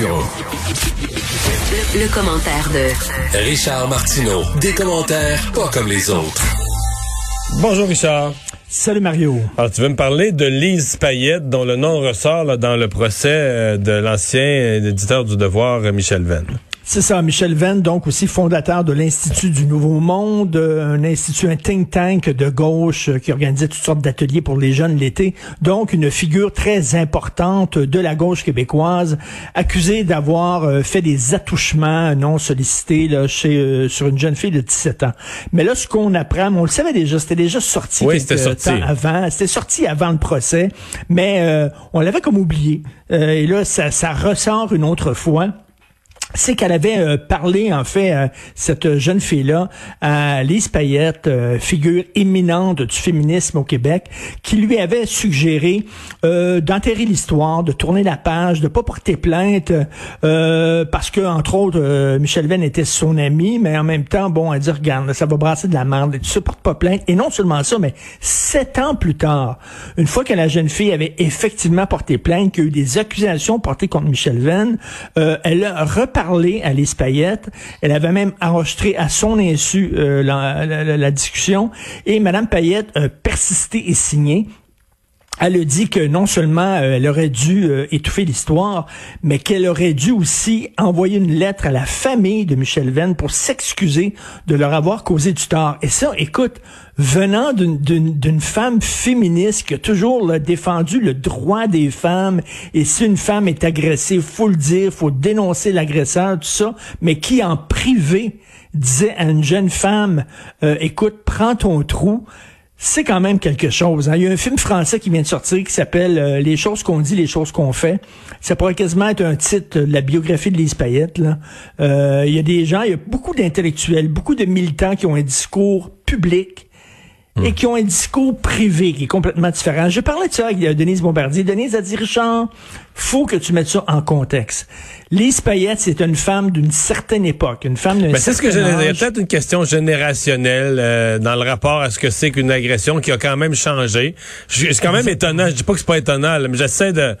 Le, commentaire de Richard Martineau. Des commentaires pas comme les autres. Bonjour Richard. Salut Mario. Alors tu veux me parler de Lise Payette dont le nom ressort dans le procès euh, de l'ancien éditeur du Devoir Michel Venn. C'est ça, Michel Venn, donc aussi fondateur de l'Institut du Nouveau Monde, euh, un institut, un think tank de gauche euh, qui organisait toutes sortes d'ateliers pour les jeunes l'été. Donc, une figure très importante de la gauche québécoise, accusée d'avoir euh, fait des attouchements non sollicités là, chez, sur une jeune fille de 17 ans. Mais là, ce qu'on apprend, on le savait déjà, c'était déjà sorti oui, quelques sorti. avant. C'était sorti avant le procès, mais on l'avait comme oublié. et là, ça, ça ressort une autre fois c'est qu'elle avait euh, parlé, en fait, à cette jeune fille-là, à Lise Payette, euh, figure éminente du féminisme au Québec, qui lui avait suggéré euh, d'enterrer l'histoire, de tourner la page, de pas porter plainte, parce que, entre autres, Michel Venn était son ami, mais en même temps, bon, elle dit, regarde, ça va brasser de la merde, et tu ne portes pas plainte. Et non seulement ça, mais sept ans plus tard, une fois que la jeune fille avait effectivement porté plainte, qu'il y a eu des accusations portées contre Michel Venn, elle a parlé Payette. Elle avait même enregistré à son insu euh, la, la, discussion. Et Mme Payette a persisté et signé elle a dit que non seulement euh, elle aurait dû euh, étouffer l'histoire, mais qu'elle aurait dû aussi envoyer une lettre à la famille de Michel Venn pour s'excuser de leur avoir causé du tort. Et ça, écoute, venant d'une femme féministe qui a toujours défendu le droit des femmes, et si une femme est agressée, faut le dire, faut dénoncer l'agresseur, tout ça, mais qui en privé disait à une jeune femme, euh, écoute, prends ton trou, c'est quand même quelque chose. Hein. Il y a un film français qui vient de sortir qui s'appelle euh, Les choses qu'on dit, les choses qu'on fait. Ça pourrait quasiment être un titre de la biographie de Lise Payette. Là. Euh, il y a des gens, il y a beaucoup d'intellectuels, beaucoup de militants qui ont un discours public Hmm. et qui ont un discours privé qui est complètement différent. Je parlais de ça avec euh, Denise Bombardier. Denise a dit, Richard, faut que tu mettes ça en contexte. Lise Payette, c'est une femme d'une certaine époque, une femme d'un ben, C'est ce que y a peut-être une question générationnelle euh, dans le rapport à ce que c'est qu'une agression qui a quand même changé. C'est quand même étonnant. Je dis pas que c'est pas étonnant, mais j'essaie de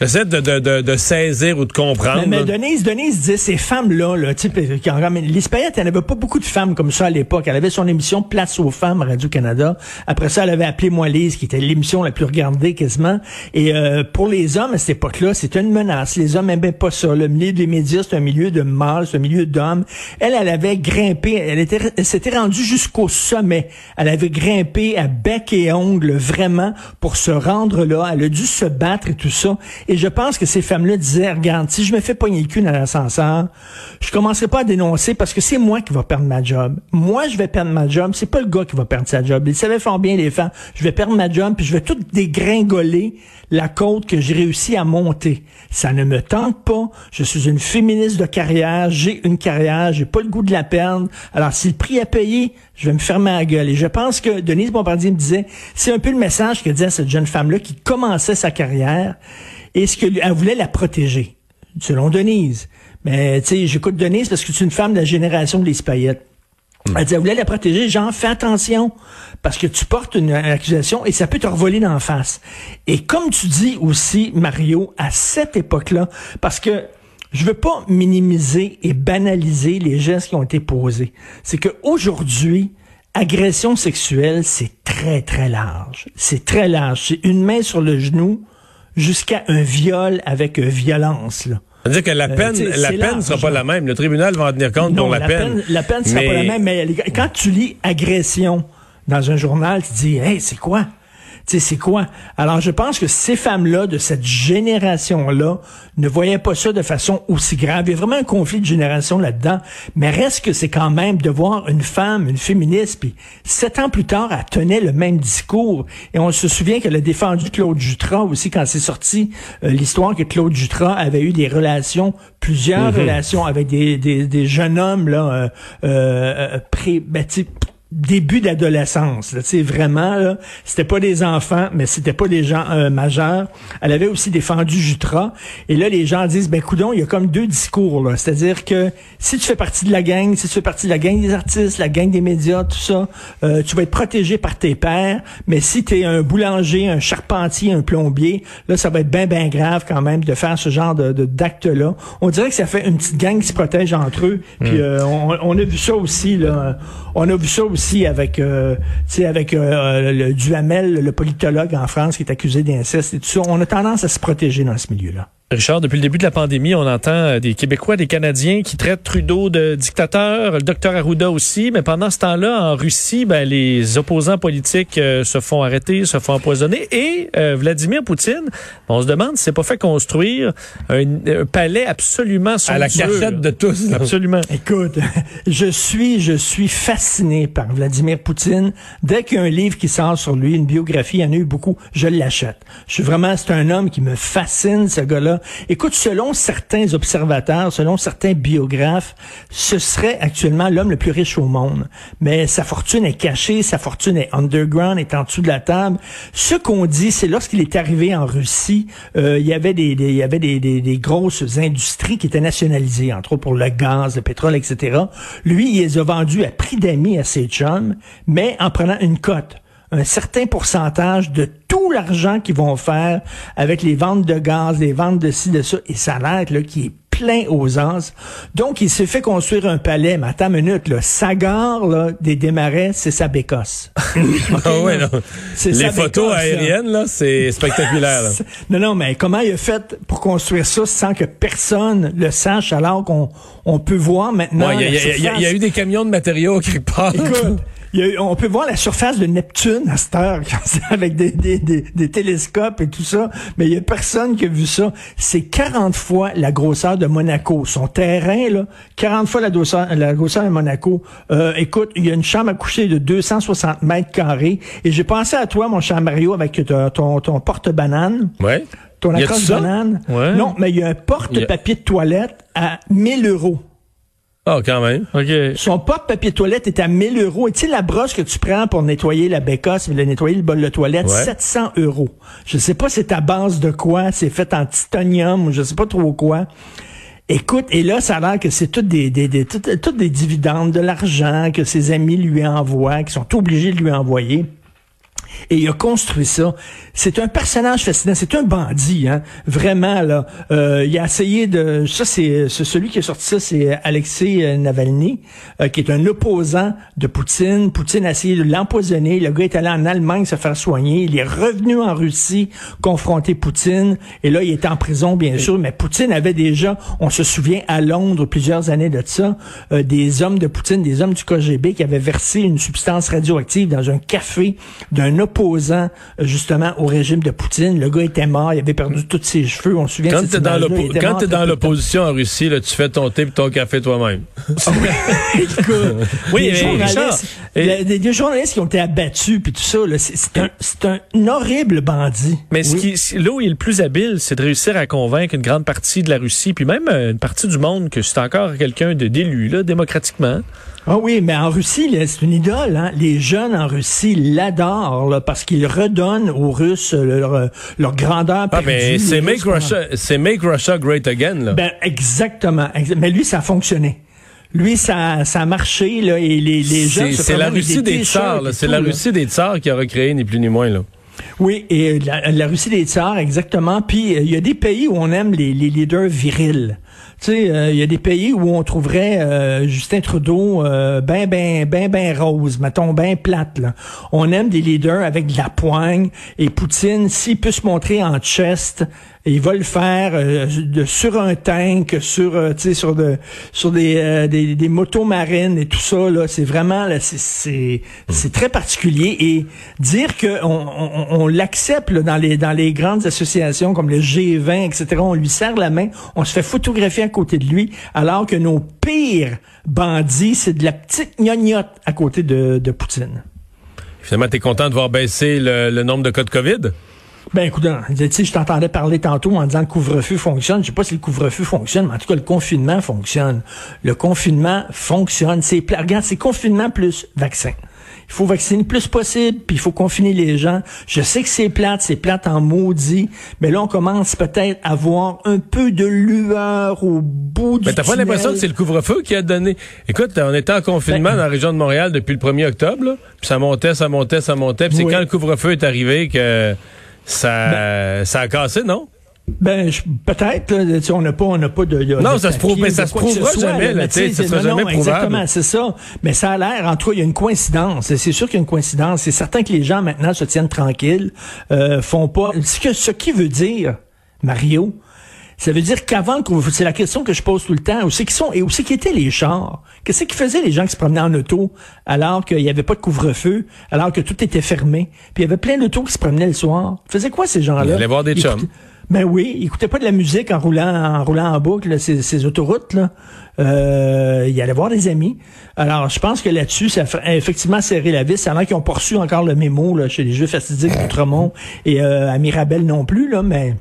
J'essaie de, de, de, de, saisir ou de comprendre. Mais, mais Denise, Denise disait, ces femmes-là, là, tu sais, qui Lise Payette, elle n'avait pas beaucoup de femmes comme ça à l'époque. Elle avait son émission Place aux femmes Radio-Canada. Après ça, elle avait appelé Moi Lise, qui était l'émission la plus regardée quasiment. Et euh, pour les hommes, à cette époque-là, c'était une menace. Les hommes n'aimaient pas ça. Milieu des médias, c'est un milieu de mâles, c'est un milieu d'hommes. Elle, elle avait grimpé, elle était, elle s'était rendue jusqu'au sommet. Elle avait grimpé à bec et ongle, vraiment, pour se rendre là. Elle a dû se battre et tout ça. Et je pense que ces femmes-là disaient, regarde, si je me fais pogner le cul dans l'ascenseur, je commencerai pas à dénoncer parce que c'est moi qui va perdre ma job. Moi, je vais perdre ma job. C'est pas le gars qui va perdre sa job. Ils savaient fort bien, les femmes. Je vais perdre ma job puis je vais tout dégringoler la côte que j'ai réussi à monter. Ça ne me tente pas. Suis une féministe de carrière. J'ai une carrière. J'ai pas le goût de la perdre. Alors, si le prix à payer, je vais me fermer la gueule. Et je pense que Denise Bombardier me disait, c'est un peu le message que disait cette jeune femme-là qui commençait sa carrière et ce qu'elle voulait la protéger, selon Denise. Mais tu sais, j'écoute Denise parce que c'est une femme de la génération des paillettes. Elle disait, elle voulait la protéger, genre, fais attention, parce que tu portes une, accusation et ça peut te revoler d'en face. Et comme tu dis aussi, Mario, à cette époque-là, parce que je veux pas minimiser et banaliser les gestes qui ont été posés. C'est que aujourd'hui, agression sexuelle, c'est très, très large. C'est très large. C'est une main sur le genou, jusqu'à un viol avec violence. Là. C'est-à-dire que la euh, peine, la peine ne sera pas la même. Le tribunal va en tenir compte pour la, peine. La peine ne sera pas la même, mais quand tu lis agression dans un journal, tu dis, hey, c'est quoi? Sais, c'est quoi? Alors, je pense que ces femmes-là, de cette génération-là, ne voyaient pas ça de façon aussi grave. Il y a vraiment un conflit de génération là-dedans. Mais reste que c'est quand même de voir une femme, une féministe, puis sept ans plus tard, elle tenait le même discours. Et on se souvient qu'elle a défendu Claude Jutras aussi quand c'est sorti euh, l'histoire que Claude Jutras avait eu des relations, plusieurs mhm. relations avec des, des, des, jeunes hommes, là, euh, euh, pré, ben, début d'adolescence. Tu vraiment, là, c'était pas des enfants, mais c'était pas des gens euh, majeurs. Elle avait aussi défendu Jutra. Et là, les gens disent, ben coudon, il y a comme deux discours. là. C'est-à-dire que si tu fais partie de la gang, si tu fais partie de la gang des artistes, la gang des médias, tout ça, euh, tu vas être protégé par tes pères. Mais si tu es un boulanger, un charpentier, un plombier, là, ça va être bien, bien grave quand même de faire ce genre de d'acte-là. On dirait que ça fait une petite gang qui se protège entre eux. Puis hmm. euh, on, on, a vu ça aussi, là. On a vu ça aussi aussi avec, euh, avec euh, le Duhamel, le politologue en France qui est accusé d'inceste et tout ça. On a tendance à se protéger dans ce milieu-là. Richard, depuis le début de la pandémie, on entend euh, des Québécois, des Canadiens qui traitent Trudeau de dictateur, le docteur Arruda aussi, mais pendant ce temps-là, en Russie, ben, les opposants politiques euh, se font arrêter, se font empoisonner, et euh, Vladimir Poutine, on se demande si c'est pas fait construire un, palais absolument somptueux. À la cachette de tous. Absolument. Écoute, je suis, je suis fasciné par Vladimir Poutine. Dès qu'il y a un livre qui sort sur lui, une biographie, il y en a eu beaucoup, je l'achète. Je suis vraiment, c'est un homme qui me fascine, ce gars-là. Écoute, selon certains observateurs, selon certains biographes, ce serait actuellement l'homme le plus riche au monde. Mais sa fortune est cachée, sa fortune est underground, est en dessous de la table. Ce qu'on dit, c'est lorsqu'il est arrivé en Russie, euh, il y avait des, il y avait des, des, grosses industries qui étaient nationalisées, entre autres pour le gaz, le pétrole, etc. Lui, il les a vendues à prix d'amis à ses chums, mais en prenant une cote un certain pourcentage de tout l'argent qu'ils vont faire avec les ventes de gaz, les ventes de ci, de ça, et ça a là, qui est plein aux anses. Donc, il s'est fait construire un palais, mais attends une minute, là, sa gare, là, des démarrais, c'est sa bécosse. ah ouais, non. Les photos aériennes, là, c'est spectaculaire. non, non, mais comment il a fait pour construire ça sans que personne le sache alors qu'on on peut voir maintenant... Il y, y, a eu des camions de matériaux qui partent. Écoute, on peut voir la surface de Neptune à cette heure, avec des, des, des, télescopes et tout ça, mais il y a personne qui a vu ça. C'est 40 fois la grosseur de Monaco. Son terrain, là, 40 fois la grosseur, la grosseur de Monaco. Euh, écoute, il y a une chambre à coucher de 260 mètres carrés. Et j'ai pensé à toi, mon cher Mario, avec ton, ton, porte-banane. Ouais. Ton accroche banane. Ouais. Non, mais il y a un porte-papier de toilette à 1000 euros. Ah, quand même. OK. Son porte-papier toilette est à 1000 euros. Et tu sais, la brosse que tu prends pour nettoyer la bécasse, le nettoyer le bol de toilette, 700 euros. Je sais pas c'est à base de quoi. C'est fait en titanium ou je sais pas trop quoi. Écoute, et là, ça a l'air que c'est toutes des, des, des, toutes des dividendes, de l'argent que ses amis lui envoient, qui sont obligés de lui envoyer. Et il a construit ça. C'est un personnage fascinant. C'est un bandit, hein. Vraiment, là. Euh, il a essayé de... Ça, c'est celui qui a sorti ça, c'est Alexei euh, Navalny, euh, qui est un opposant de Poutine. Poutine a essayé de l'empoisonner. Le gars est allé en Allemagne se faire soigner. Il est revenu en Russie confronter Poutine. Et là, il est en prison, bien sûr. Mais Poutine avait déjà, on se souvient, à Londres, plusieurs années de ça, des hommes de Poutine, des hommes du KGB qui avaient versé une substance radioactive dans un café d'un opposant justement au régime de Poutine. Le gars était mort, il avait perdu tous ses cheveux. On se souvient quand tu es dans l'opposition en Russie, là, tu fais ton thé et ton café toi-même. oui, des, journalistes, des, journalistes qui ont été abattus puis tout ça, c'est un, un, horrible bandit. Mais ce qui, là où il est le plus habile, c'est de réussir à convaincre une grande partie de la Russie, puis même euh, une partie du monde que c'est encore quelqu'un d'élu, là, démocratiquement. Ah oui, mais en Russie, c'est une idole. Hein? Les jeunes en Russie l'adorent parce qu'il redonne aux Russes leur, leur grandeur perdue. Ah, mais c'est make, Russia, c'est make Russia great again. Là. Ben, exactement. Mais lui, ça a fonctionné. Lui, ça, ça a marché, là, et les, les jeunes... C'est la Russie des tsars, C'est la Russie des tsars qui a recréé, ni plus ni moins, là. Oui, et la, Russie des tsars, exactement. Puis, il y a des pays où on aime les, les leaders virils. Tu sais, il euh, y a des pays où on trouverait euh, Justin Trudeau euh, ben, ben, ben, ben rose, mettons, ben plate. Là. On aime des leaders avec de la poigne. Et Poutine, s'il peut se montrer en chest, il va le faire de, sur un tank, sur, tu sais, sur, de, sur des, des, des, motos marines et tout ça. Là, c'est vraiment, là, c'est, c'est, très particulier. Et dire que on, on, on l'accepte dans les, dans les grandes associations comme le G20, etc., on lui serre la main, on se fait photographier à côté de lui, alors que nos pires bandits, c'est de la petite gnognotte à côté de, de Poutine. Finalement, tu es content de voir baisser le, nombre de cas de COVID? Ben écoute, je t'entendais parler tantôt en disant que le couvre-feu fonctionne. Je sais pas si le couvre-feu fonctionne, mais en tout cas, le confinement fonctionne. Le confinement fonctionne. C'est, regarde, c'est confinement plus vaccin. Il faut vacciner le plus possible, puis il faut confiner les gens. Je sais que c'est plate, c'est plate en maudit, mais là, on commence peut-être à voir un peu de lueur au bout du Mais t'as pas l'impression que c'est le couvre-feu qui a donné... Écoute, on était en confinement ben, dans la région de Montréal depuis le 1er octobre, puis ça montait, ça montait, ça montait, puis c'est quand le couvre-feu est arrivé que ça, ben, ça a cassé, non? Ben peut-être on n'a pas on n'a pas de, non ça se prouve mais ça se prouvera jamais là, ça sera jamais prouvable. exactement c'est ça. Mais ça a l'air en tout cas il y a une coïncidence c'est sûr qu'il y a une coïncidence. C'est certain que les gens maintenant se tiennent tranquilles euh, font pas ce que ce qui veut dire Mario ça veut dire qu'avant c'est la question que je pose tout le temps où c'est qui sont et où c'est qui étaient les chars? Qu'est-ce qu'ils faisaient les gens qui se promenaient en auto alors qu'il n'y avait pas de couvre-feu alors que tout était fermé puis il y avait plein d'autos qui se promenaient le soir? Faisaient quoi ces gens-là? Ils allaient voir des chums ben oui, il écoutait pas de la musique en roulant en roulant en boucle ces, ces autoroutes là. Euh, il allait voir des amis. Alors, je pense que là-dessus, ça a effectivement serré la vis. Il y en a qui ont poursu encore le mémo là, chez les Jeux fastidiques d'Outremont et euh, à Mirabel non plus, là, mais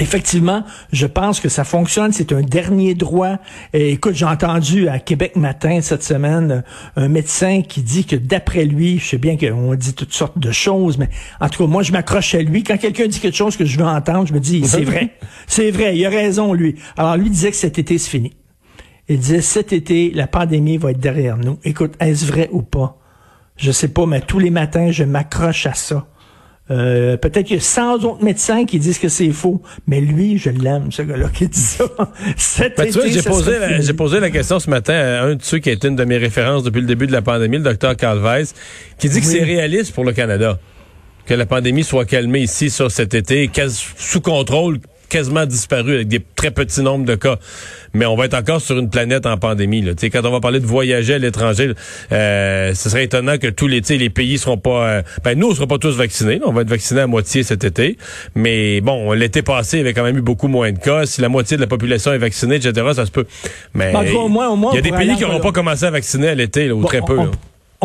Effectivement, je pense que ça fonctionne. C'est un dernier droit. Et écoute, j'ai entendu à Québec Matin cette semaine un médecin qui dit que d'après lui, je sais bien qu'on dit toutes sortes de choses, mais en tout cas, moi, je m'accroche à lui. Quand quelqu'un dit quelque chose que je veux entendre, je me dis, c'est vrai. C'est vrai. Il a raison, lui. Alors, lui disait que cet été, c'est fini. Il disait, cet été, la pandémie va être derrière nous. Écoute, est-ce vrai ou pas? Je sais pas, mais tous les matins, je m'accroche à ça. Euh, peut-être qu'il y a 100 autres médecins qui disent que c'est faux, mais lui, je l'aime, ce gars-là qui dit ça. Ben, j'ai posé, la, posé la question ce matin à un de ceux qui a été une de mes références depuis le début de la pandémie, le docteur Carl Weiss, qui dit que c'est réaliste pour le Canada que la pandémie soit calmée ici sur cet été, sous contrôle, quasiment disparu avec des très petits nombres de cas. Mais on va être encore sur une planète en pandémie. Là. quand on va parler de voyager à l'étranger, euh, ce serait étonnant que tous les, les pays seront pas... Euh, ben nous, on sera pas tous vaccinés. On va être vaccinés à moitié cet été. Mais bon, l'été passé, il y avait quand même eu beaucoup moins de cas. Si la moitié de la population est vaccinée, etc., ça se peut. Mais il y a des pays qui n'auront pas commencé à vacciner à l'été, ou très peu on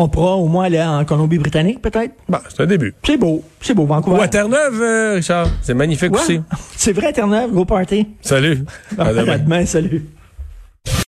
pourra au moins aller en Colombie-Britannique, peut-être? Bah, c'est un début. C'est beau. C'est beau, Vancouver. Ou à Terre-Neuve, euh, Richard. C'est magnifique aussi. C'est vrai, Terre-Neuve, gros party. Salut. à demain. salut.